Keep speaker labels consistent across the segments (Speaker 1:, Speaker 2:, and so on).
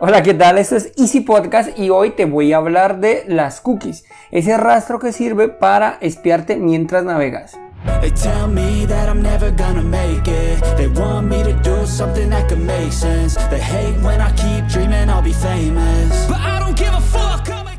Speaker 1: Hola, ¿qué tal? Esto es Easy Podcast y hoy te voy a hablar de las cookies, ese rastro que sirve para espiarte mientras navegas.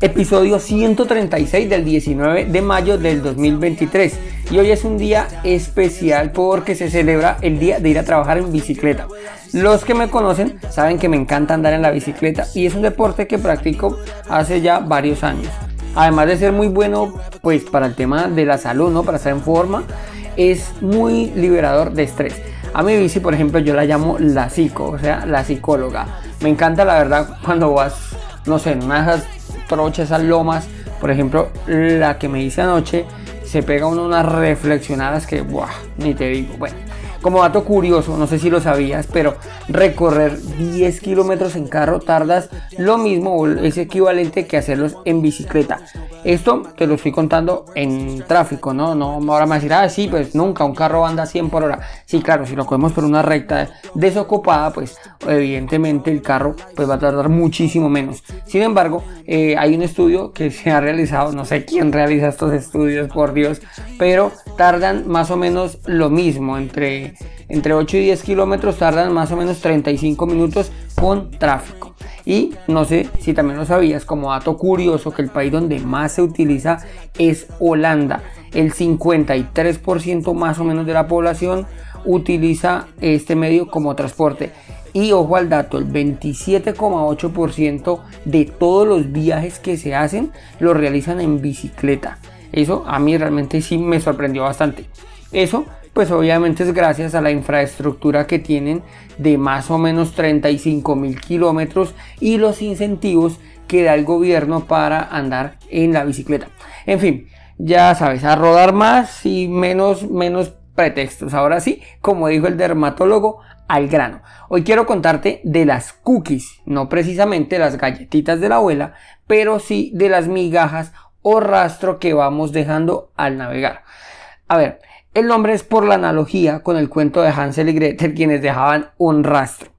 Speaker 1: Episodio 136 del 19 de mayo del 2023 y hoy es un día especial porque se celebra el día de ir a trabajar en bicicleta. Los que me conocen saben que me encanta andar en la bicicleta y es un deporte que practico hace ya varios años. Además de ser muy bueno pues para el tema de la salud, ¿no? Para estar en forma, es muy liberador de estrés. A mi bici, por ejemplo, yo la llamo la psico, o sea, la psicóloga. Me encanta la verdad cuando vas, no sé, en una de esas trochas, esas lomas, por ejemplo, la que me hice anoche, se pega uno unas reflexionadas que, ¡buah! Ni te digo. Bueno, como dato curioso, no sé si lo sabías, pero recorrer 10 kilómetros en carro tardas lo mismo es equivalente que hacerlos en bicicleta. Esto te lo estoy contando en tráfico, ¿no? No ahora me decir, ah, sí, pues nunca un carro anda 100 por hora. Sí, claro, si lo cogemos por una recta desocupada, pues evidentemente el carro pues va a tardar muchísimo menos. Sin embargo, eh, hay un estudio que se ha realizado, no sé quién realiza estos estudios, por Dios, pero tardan más o menos lo mismo entre entre, 8 y 10 kilómetros tardan más o menos 35 minutos con tráfico. Y no sé si también lo sabías, como dato curioso, que el país donde más se utiliza es Holanda. El 53% más o menos de la población utiliza este medio como transporte. Y ojo al dato, el 27,8% de todos los viajes que se hacen lo realizan en bicicleta. Eso a mí realmente sí me sorprendió bastante. Eso pues obviamente es gracias a la infraestructura que tienen de más o menos 35 mil kilómetros y los incentivos que da el gobierno para andar en la bicicleta. En fin, ya sabes, a rodar más y menos, menos pretextos. Ahora sí, como dijo el dermatólogo, al grano. Hoy quiero contarte de las cookies, no precisamente las galletitas de la abuela, pero sí de las migajas o rastro que vamos dejando al navegar. A ver, el nombre es por la analogía con el cuento de Hansel y Gretel quienes dejaban un rastro.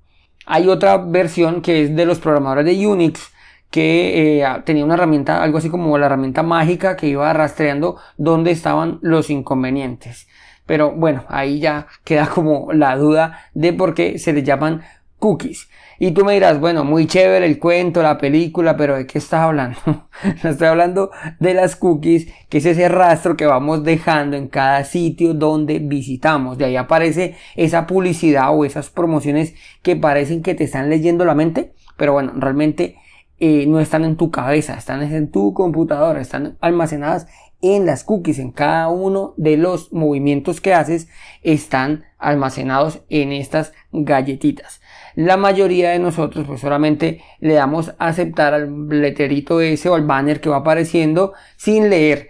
Speaker 1: Hay otra versión que es de los programadores de Unix que eh, tenía una herramienta, algo así como la herramienta mágica que iba rastreando dónde estaban los inconvenientes. Pero bueno, ahí ya queda como la duda de por qué se les llaman cookies. Y tú me dirás, bueno, muy chévere el cuento, la película, pero ¿de qué estás hablando? Estoy hablando de las cookies, que es ese rastro que vamos dejando en cada sitio donde visitamos. De ahí aparece esa publicidad o esas promociones que parecen que te están leyendo la mente, pero bueno, realmente eh, no están en tu cabeza, están en tu computadora, están almacenadas en las cookies, en cada uno de los movimientos que haces, están almacenados en estas galletitas la mayoría de nosotros pues solamente le damos a aceptar al letterito ese o al banner que va apareciendo sin leer.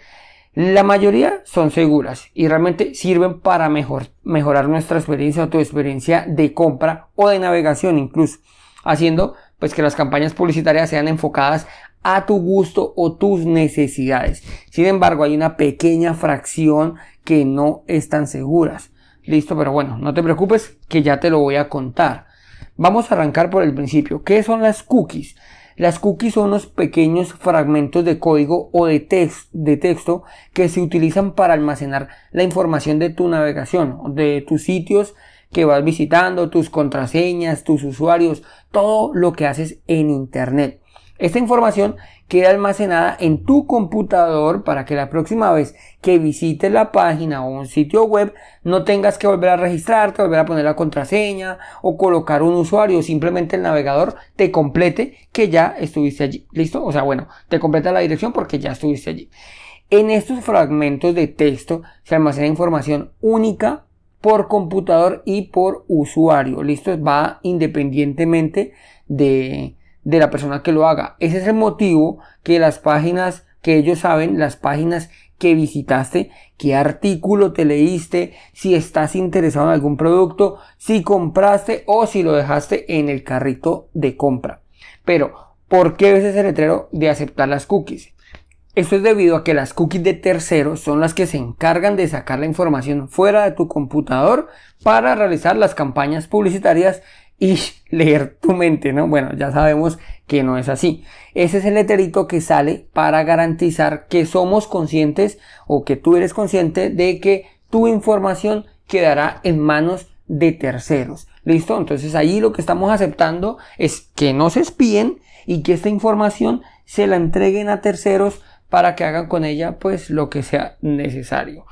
Speaker 1: La mayoría son seguras y realmente sirven para mejor, mejorar nuestra experiencia o tu experiencia de compra o de navegación incluso, haciendo pues que las campañas publicitarias sean enfocadas a tu gusto o tus necesidades. Sin embargo, hay una pequeña fracción que no están seguras. Listo, pero bueno, no te preocupes que ya te lo voy a contar. Vamos a arrancar por el principio. ¿Qué son las cookies? Las cookies son unos pequeños fragmentos de código o de, de, texto que se utilizan para almacenar la información de tu navegación, de tus sitios que vas visitando, tus contraseñas, tus usuarios, todo lo que haces en Internet. Esta información queda almacenada en tu computador para que la próxima vez que visites la página o un sitio web no tengas que volver a registrarte, volver a poner la contraseña o colocar un usuario, simplemente el navegador te complete que ya estuviste allí. ¿Listo? O sea, bueno, te completa la dirección porque ya estuviste allí. En estos fragmentos de texto se almacena información única por computador y por usuario. ¿Listo? Va independientemente de de la persona que lo haga. Ese es el motivo que las páginas que ellos saben las páginas que visitaste, qué artículo te leíste, si estás interesado en algún producto, si compraste o si lo dejaste en el carrito de compra. Pero, ¿por qué ves ese letrero de aceptar las cookies? Esto es debido a que las cookies de terceros son las que se encargan de sacar la información fuera de tu computador para realizar las campañas publicitarias y leer tu mente, ¿no? Bueno, ya sabemos que no es así. Ese es el letrerito que sale para garantizar que somos conscientes o que tú eres consciente de que tu información quedará en manos de terceros. ¿Listo? Entonces ahí lo que estamos aceptando es que no se espíen y que esta información se la entreguen a terceros para que hagan con ella pues lo que sea necesario.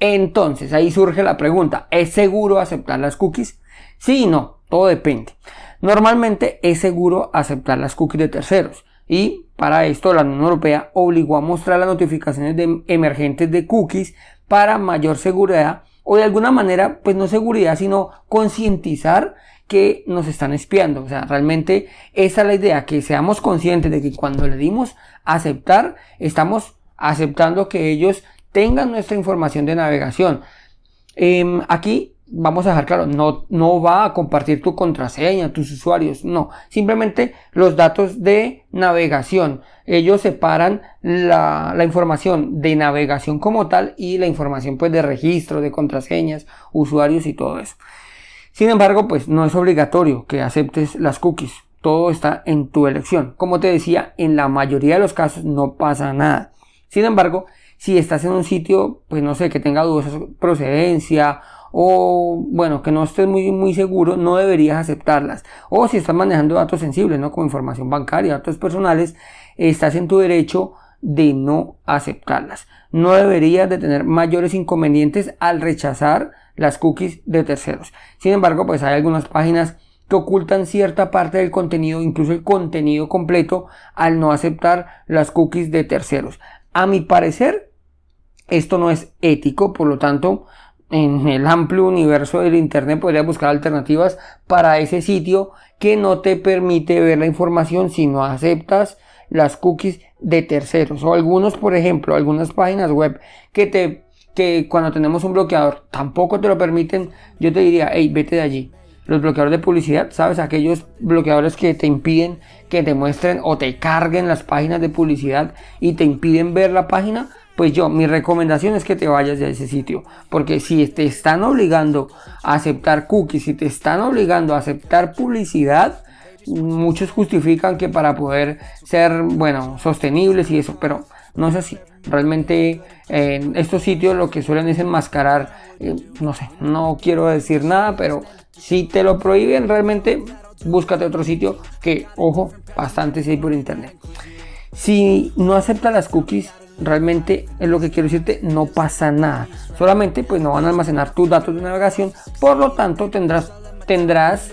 Speaker 1: Entonces ahí surge la pregunta, ¿es seguro aceptar las cookies? Sí y no, todo depende. Normalmente es seguro aceptar las cookies de terceros y para esto la Unión Europea obligó a mostrar las notificaciones de emergentes de cookies para mayor seguridad o de alguna manera, pues no seguridad, sino concientizar que nos están espiando. O sea, realmente esa es la idea, que seamos conscientes de que cuando le dimos aceptar, estamos aceptando que ellos tengan nuestra información de navegación. Em, aquí vamos a dejar claro, no, no va a compartir tu contraseña, tus usuarios, no, simplemente los datos de navegación. Ellos separan la, información de navegación como tal y la información pues de registro, de contraseñas, usuarios y todo eso. Sin embargo, pues no es obligatorio que aceptes las cookies. Todo está en tu elección. Como te decía, en la mayoría de los casos no pasa nada. Sin embargo, si estás en un sitio, pues no sé, que tenga dudas de procedencia o bueno, que no estés muy, muy seguro, no deberías aceptarlas. O si estás manejando datos sensibles, ¿no? Como información bancaria, datos personales, estás en tu derecho de no aceptarlas. No deberías de tener mayores inconvenientes al rechazar las cookies de terceros. Sin embargo, pues hay algunas páginas que ocultan cierta parte del contenido, incluso el contenido completo, al no aceptar las cookies de terceros. A mi parecer, esto no es ético, por lo tanto, en el amplio universo del Internet podrías buscar alternativas para ese sitio que no te permite ver la información si no aceptas las cookies de terceros o algunos por ejemplo algunas páginas web que te que cuando tenemos un bloqueador tampoco te lo permiten yo te diría hey vete de allí los bloqueadores de publicidad sabes aquellos bloqueadores que te impiden que te muestren o te carguen las páginas de publicidad y te impiden ver la página pues yo, mi recomendación es que te vayas de ese sitio. Porque si te están obligando a aceptar cookies, si te están obligando a aceptar publicidad, muchos justifican que para poder ser, bueno, sostenibles y eso, pero no es así. Realmente en estos sitios lo que suelen es enmascarar, eh, no sé, no quiero decir nada, pero si te lo prohíben realmente, búscate otro sitio que, ojo, bastante si hay por internet. Si no acepta las cookies, realmente es lo que quiero decirte, no pasa nada. Solamente pues no van a almacenar tus datos de navegación, por lo tanto tendrás, tendrás,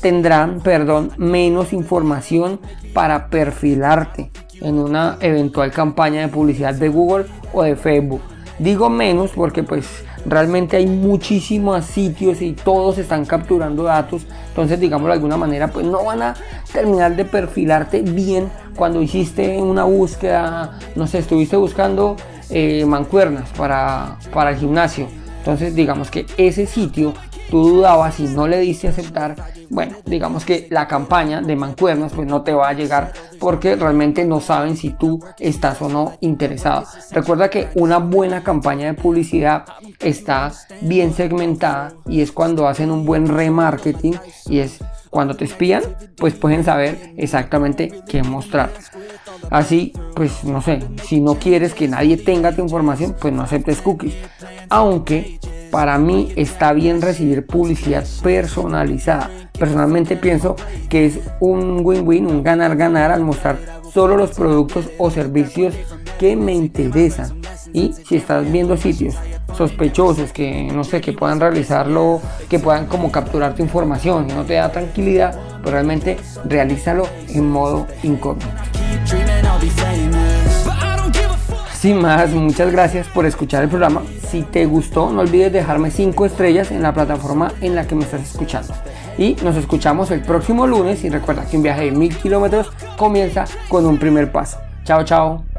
Speaker 1: tendrán, perdón, menos información para perfilarte en una eventual campaña de publicidad de Google o de Facebook. Digo menos porque pues realmente hay muchísimos sitios y todos están capturando datos. Entonces, digamos de alguna manera, pues no van a terminar de perfilarte bien cuando hiciste una búsqueda, no sé, estuviste buscando eh, mancuernas para, para el gimnasio. Entonces, digamos que ese sitio tú dudabas y no le diste aceptar, bueno, digamos que la campaña de mancuernas pues no te va a llegar porque realmente no saben si tú estás o no interesado. Recuerda que una buena campaña de publicidad está bien segmentada y es cuando hacen un buen remarketing y es cuando te espían, pues pueden saber exactamente qué mostrar. Así, pues no sé, si no quieres que nadie tenga tu información, pues no aceptes cookies. Aunque para mí está bien recibir publicidad personalizada. Personalmente pienso que es un win-win, un ganar-ganar al mostrar solo los productos o servicios que me interesan. Y si estás viendo sitios sospechosos que no sé, que puedan realizarlo, que puedan como capturar tu información y no te da tranquilidad, pues realmente realízalo en modo incógnito. Sin más, muchas gracias por escuchar el programa. Si te gustó, no olvides dejarme 5 estrellas en la plataforma en la que me estás escuchando. Y nos escuchamos el próximo lunes y recuerda que un viaje de mil kilómetros comienza con un primer paso. Chao, chao.